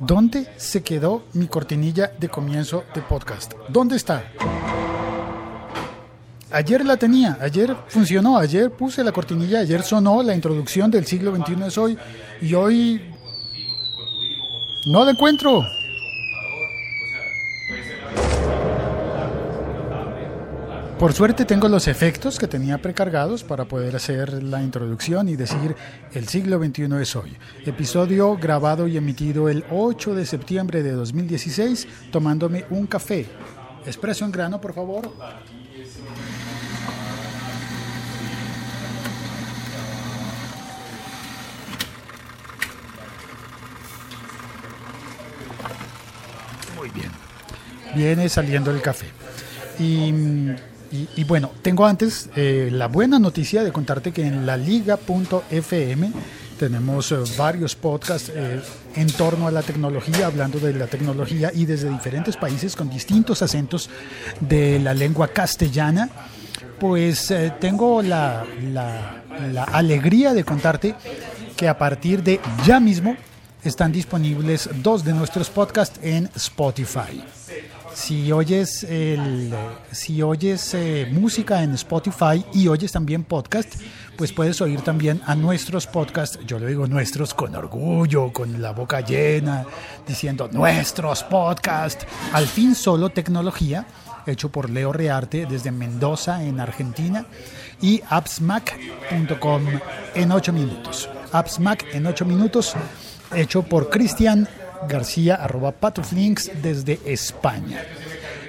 ¿Dónde se quedó mi cortinilla de comienzo de podcast? ¿Dónde está? Ayer la tenía, ayer funcionó, ayer puse la cortinilla, ayer sonó la introducción del siglo XXI es hoy y hoy no la encuentro. Por suerte tengo los efectos que tenía precargados para poder hacer la introducción y decir el siglo XXI es hoy. Episodio grabado y emitido el 8 de septiembre de 2016 tomándome un café. Expreso en grano, por favor. Muy bien. Viene saliendo el café. Y y, bueno, tengo antes eh, la buena noticia de contarte que en la liga.fm tenemos eh, varios podcasts eh, en torno a la tecnología, hablando de la tecnología y desde diferentes países con distintos acentos de la lengua castellana. Pues tengo la, la alegría de contarte que a partir de ya mismo están disponibles dos de nuestros podcasts en Spotify. Si oyes, el, si oyes eh, música en Spotify y oyes también podcast, pues puedes oír también a nuestros podcasts, yo lo digo nuestros con orgullo, con la boca llena, diciendo nuestros podcasts, al fin solo tecnología, hecho por Leo Rearte desde Mendoza en Argentina y appsmac.com en 8 minutos. Appsmac en 8 minutos, hecho por Cristian García, arroba patoflinks desde España.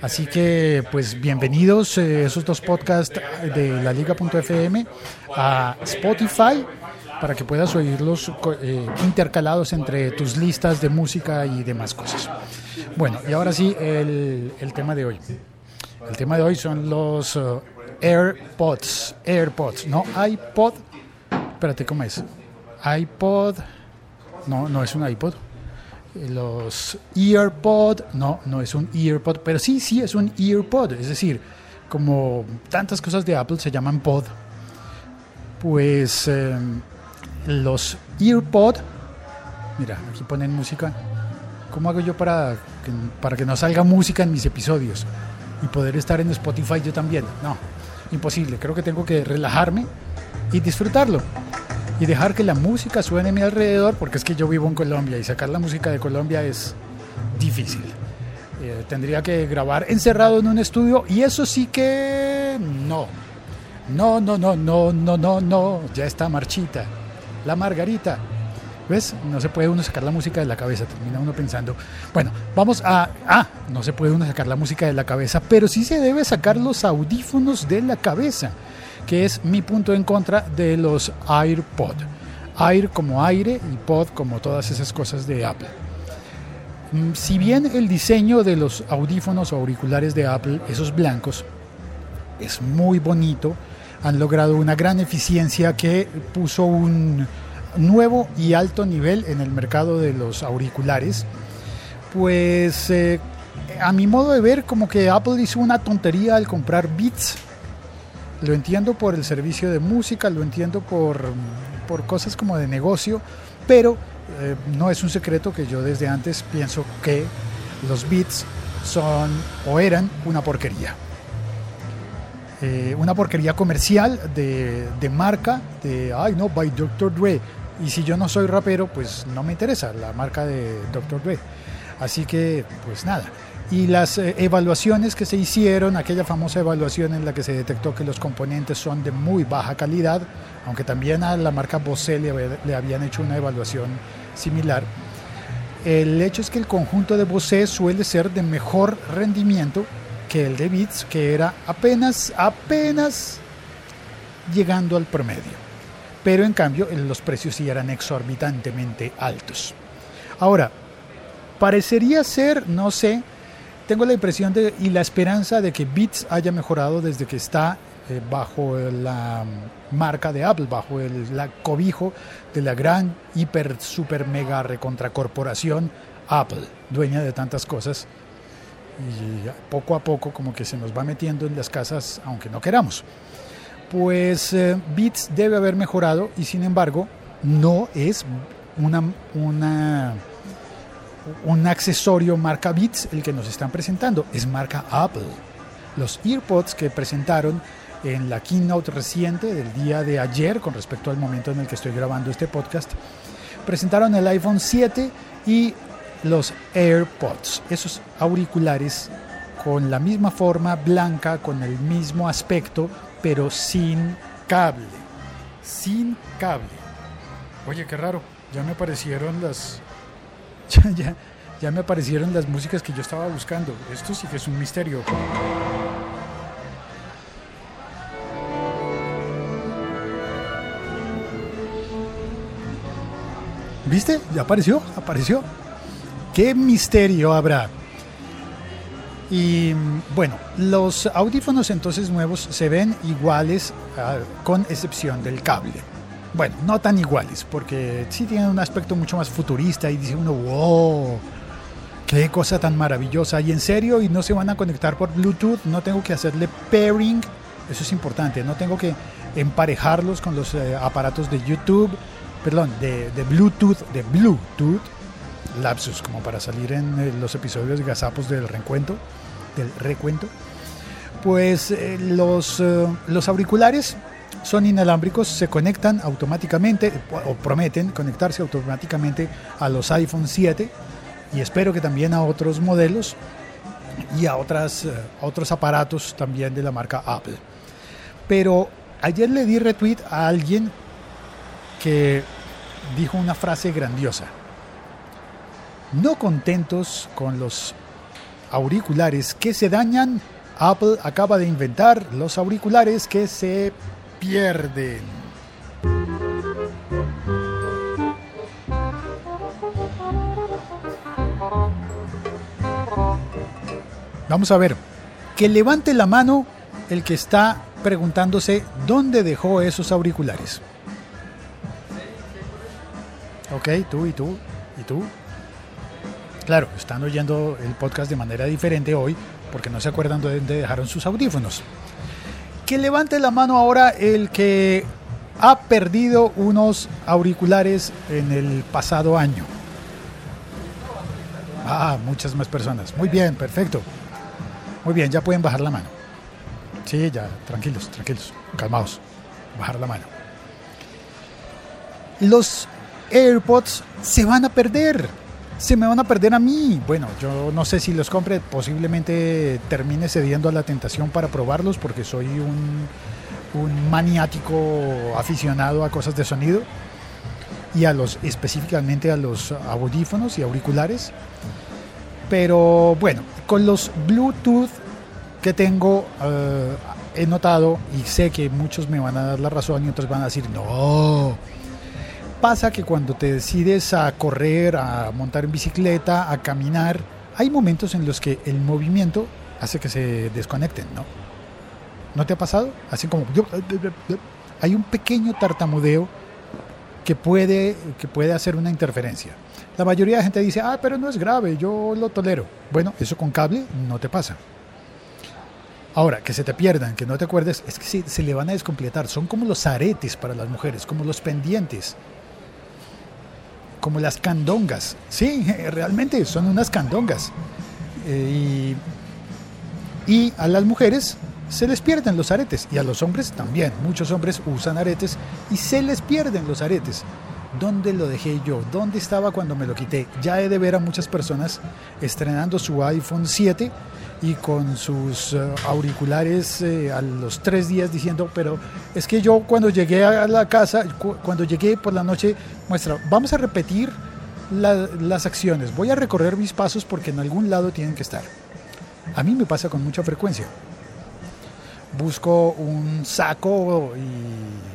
Así que, pues bienvenidos eh, esos dos podcasts de la liga.fm a Spotify para que puedas oírlos eh, intercalados entre tus listas de música y demás cosas. Bueno, y ahora sí, el, el tema de hoy. El tema de hoy son los uh, AirPods. AirPods, no iPod. Espérate, ¿cómo es? iPod. No, no es un iPod los EarPod, no, no es un EarPod, pero sí, sí es un EarPod, es decir, como tantas cosas de Apple se llaman pod, pues em, los EarPod, mira, aquí ponen música, ¿cómo hago yo para que, para que no salga música en mis episodios y poder estar en Spotify yo también? No, imposible, creo que tengo que relajarme y disfrutarlo y dejar que la música suene a mi alrededor, porque es que yo vivo en Colombia y sacar la música de Colombia es difícil. Eh, tendría que grabar encerrado en un estudio y eso sí que no. No, no, no, no, no, no, no, ya está marchita. La margarita. ¿Ves? No se puede uno sacar la música de la cabeza, termina uno pensando, bueno, vamos a... Ah, no se puede uno sacar la música de la cabeza, pero sí se debe sacar los audífonos de la cabeza que es mi punto en contra de los AirPod. Air como aire y pod como todas esas cosas de Apple. Mm, si bien el diseño de los audífonos o auriculares de Apple, esos blancos, es muy bonito, han logrado una gran eficiencia que puso un nuevo y alto nivel en el mercado de los auriculares, pues eh, a mi modo de ver como que Apple hizo una tontería al comprar Beats lo entiendo por el servicio de música, lo entiendo por, por cosas como de negocio, pero eh, no es un secreto que yo desde antes pienso que los beats son o eran una porquería. Eh, una porquería comercial de, de, marca, de, ay no, by Dr. Dre. Y si yo no soy rapero, pues no me interesa la marca de Dr. Dre. Así que, pues nada y las eh, evaluaciones que se hicieron, aquella famosa evaluación en la que se detectó que los componentes son de muy baja calidad, aunque también a la marca Bose le, habían hecho una evaluación similar. El hecho es que el conjunto de Bose suele ser de mejor rendimiento que el de Beats, que era apenas, apenas llegando al promedio. Pero en cambio los precios sí eran exorbitantemente altos. Ahora, parecería ser, no sé, tengo la impresión de, y la esperanza de que Beats haya mejorado desde que está eh, bajo la marca de Apple, bajo el la cobijo de la gran, hiper, super, mega recontracorporación Apple, dueña de tantas cosas. Y poco a poco como que se nos va metiendo en las casas, aunque no queramos. Pues eh, Beats debe haber mejorado y sin embargo no es una, una un accesorio marca Beats el que nos están presentando, es marca Apple. Los EarPods que presentaron en la keynote reciente del día de ayer, con respecto al momento en el que estoy grabando este podcast, presentaron el iPhone 7 y los AirPods, esos auriculares con la misma forma, blanca, con el mismo aspecto, pero sin cable. Sin cable. Oye, qué raro. Ya me aparecieron las. Ya, ya, me aparecieron las músicas que yo estaba buscando. Esto sí que es un misterio. ¿Viste? Ya apareció, apareció. ¿Qué misterio habrá? Y bueno, los audífonos entonces nuevos se ven iguales ah, con excepción del cable. Bueno, no tan iguales, porque sí tienen un aspecto mucho más futurista y dice uno, wow, qué cosa tan maravillosa. Y en serio, y no se van a conectar por Bluetooth, no tengo que hacerle pairing, eso es importante, no tengo que emparejarlos con los eh, aparatos de YouTube, perdón, de, Bluetooth, de Bluetooth lapsus como para salir en eh, los episodios de gazapos del recuento, del recuento. Pues eh, los, los auriculares son inalámbricos, se conectan automáticamente o prometen conectarse automáticamente a los iPhone 7 y espero que también a otros modelos y a, otras, a otros aparatos también de la marca Apple. Pero ayer le di retweet a alguien que dijo una frase grandiosa. No contentos con los auriculares que se dañan, Apple acaba de inventar los auriculares que se pierden. Vamos a ver, que levante la mano el que está preguntándose dónde dejó esos auriculares. Ok, tú y tú y tú. Claro, están oyendo el podcast de manera diferente hoy porque no se acuerdan de dónde dejaron sus audífonos. Que levante la mano ahora el que ha perdido unos auriculares en el pasado año. Ah, muchas más personas. Muy bien, perfecto. Muy bien, ya pueden bajar la mano. Sí, ya, tranquilos, tranquilos, calmados. Bajar la mano. Los AirPods se van a perder se me van a perder a mí. Bueno, yo no sé si los compre, posiblemente termine cediendo a la tentación para probarlos porque soy un, maniático aficionado a cosas de sonido y a los específicamente a los audífonos y auriculares. Pero bueno, con los Bluetooth que tengo eh, he notado y sé que muchos me van a dar la razón y otros van a decir, no, pasa que cuando te decides a correr, a montar en bicicleta, a caminar, hay momentos en los que el movimiento hace que se desconecten, ¿no? ¿No te ha pasado? Así como hay un pequeño tartamudeo que puede, que puede hacer una interferencia. La mayoría de gente dice, ah, pero no es grave, yo lo tolero. Bueno, eso con cable no te pasa. Ahora, que se te pierdan, que no te acuerdes, es que se, se le van a descompletar. Son como los aretes para las mujeres, como los pendientes como las candongas. Sí, realmente son unas candongas. Eh, y, a las mujeres se les pierden los aretes y a los hombres también. Muchos hombres usan aretes y se les pierden los aretes. ¿Dónde lo dejé yo? ¿Dónde estaba cuando me lo quité? Ya he de ver a muchas personas estrenando su iPhone 7 y con sus eh, auriculares eh, a los tres días diciendo, pero es que yo cuando llegué a la casa, cuando llegué por la noche, muestra, vamos a repetir las acciones, voy a recorrer mis pasos porque en algún lado tienen que estar. A mí me pasa con mucha frecuencia. Busco un saco y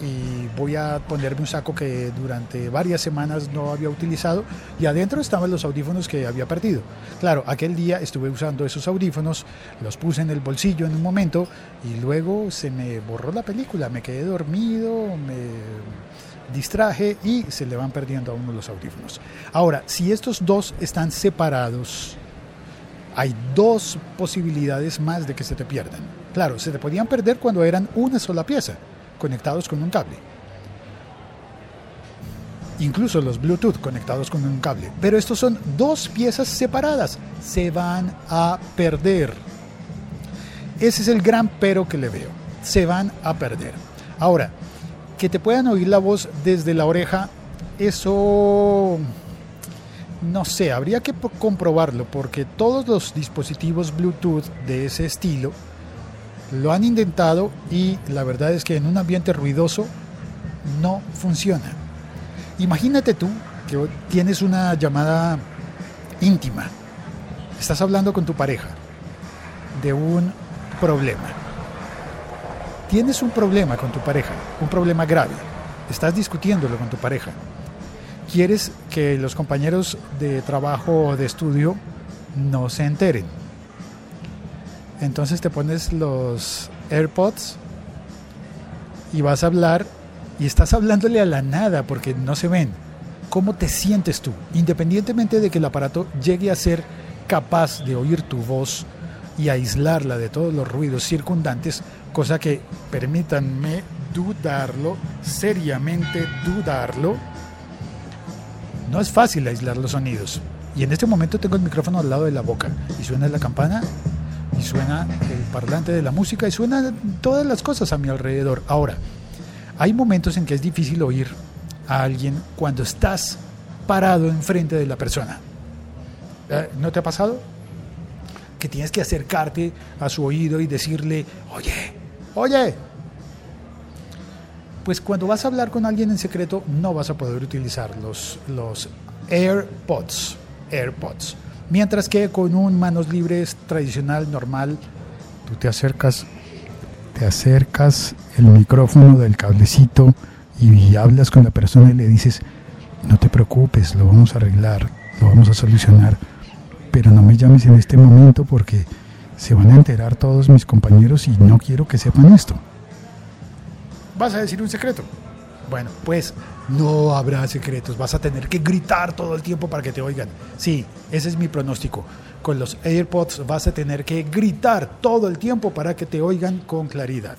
y voy a ponerme un saco que durante varias semanas no había utilizado y adentro estaban los audífonos que había perdido. Claro, aquel día estuve usando esos audífonos, los puse en el bolsillo en un momento y luego se me borró la película, me quedé dormido, me distraje y se le van perdiendo a uno los audífonos. Ahora, si estos dos están separados, hay dos posibilidades más de que se te pierdan. Claro, se te podían perder cuando eran una sola pieza conectados con un cable. incluso los Bluetooth conectados con un cable. Pero estos son dos piezas separadas, se van a perder. Ese es el gran pero que le veo, se van a perder. Ahora, que te puedan oír la voz desde la oreja, eso no sé, habría que comprobarlo porque todos los dispositivos Bluetooth de ese estilo lo han intentado y la verdad es que en un ambiente ruidoso no funciona. Imagínate tú que tienes una llamada íntima, estás hablando con tu pareja de un problema. Tienes un problema con tu pareja, un problema grave, estás discutiéndolo con tu pareja. Quieres que los compañeros de trabajo o de estudio no se enteren. Entonces te pones los AirPods y vas a hablar y estás hablándole a la nada porque no se ven. ¿Cómo te sientes tú? Independientemente de que el aparato llegue a ser capaz de oír tu voz y aislarla de todos los ruidos circundantes, cosa que permítanme dudarlo, seriamente dudarlo, no es fácil aislar los sonidos. Y en este momento tengo el micrófono al lado de la boca y suena la campana y suena el parlante de la música y suenan todas las cosas a mi alrededor. Ahora, hay momentos en que es difícil oír a alguien cuando estás parado enfrente de la persona. Eh, ¿No te ha pasado? Que tienes que acercarte a su oído y decirle, oye, oye. Pues cuando vas a hablar con alguien en secreto no vas a poder utilizar los, los AirPods. AirPods. Mientras que con un manos libres tradicional, normal, tú te acercas te acercas el micrófono del cablecito y hablas con la persona y le dices, no te preocupes, lo vamos a arreglar, lo vamos a solucionar, pero no me llames en este momento porque se van a enterar todos mis compañeros y no quiero que sepan esto. ¿Vas a decir un secreto? Bueno, pues no habrá secretos, vas a tener que gritar todo el tiempo para que te oigan. Sí, ese es mi pronóstico. Con los AirPods vas a tener que gritar todo el tiempo para que te oigan con claridad.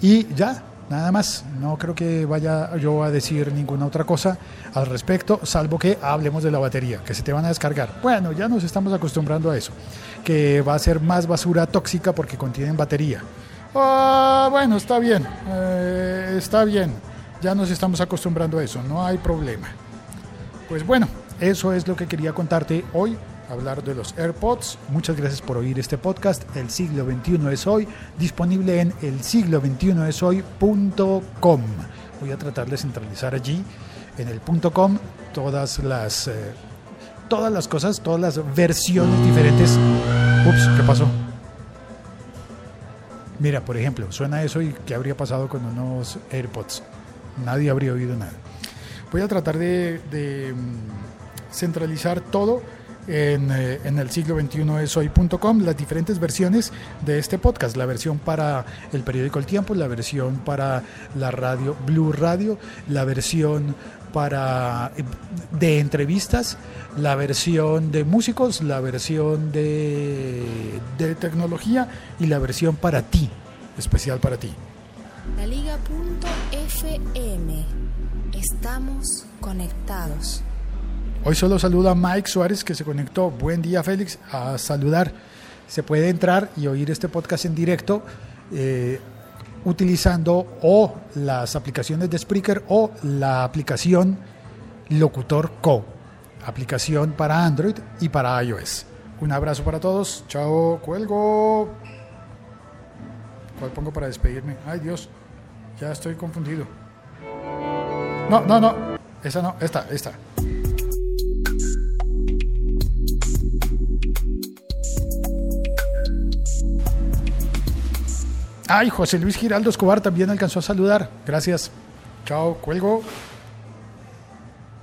Y ya, nada más. No creo que vaya yo a decir ninguna otra cosa al respecto, salvo que hablemos de la batería, que se te van a descargar. Bueno, ya nos estamos acostumbrando a eso, que va a ser más basura tóxica porque contienen batería. Ah, bueno, está bien, eh, está bien. Ya nos estamos acostumbrando a eso, no hay problema. Pues bueno, eso es lo que quería contarte hoy, hablar de los AirPods. Muchas gracias por oír este podcast. El siglo XXI es hoy, disponible en el siglo 21 es hoy.com. Voy a tratar de centralizar allí, en el .com, todas las, eh, todas las cosas, todas las versiones diferentes. Ups, ¿qué pasó? Mira, por ejemplo, suena eso y ¿qué habría pasado con unos AirPods? Nadie habría oído nada. Voy a tratar de, mm, centralizar todo en, eh, en, el siglo 21 es hoy.com las diferentes versiones de este podcast, la versión para el periódico El Tiempo, la versión para la radio Blue Radio, la versión para eh, de entrevistas, la versión de músicos, la versión de, de tecnología y la versión para ti, especial para ti. La Liga.fm. Estamos conectados. Hoy solo saluda a Mike Suárez que se conectó. Buen día Félix, a saludar. Se puede entrar y oír este podcast en directo. Eh, utilizando o las aplicaciones de Spreaker o la aplicación Locutor Co, aplicación para Android y para iOS. Un abrazo para todos, chao, cuelgo. ¿Cuál pongo para despedirme? Ay Dios, ya estoy confundido. No, no, no, esa no, esta, esta. Ay, José Luis Giraldo Escobar también alcanzó a saludar. Gracias. Chao, cuelgo.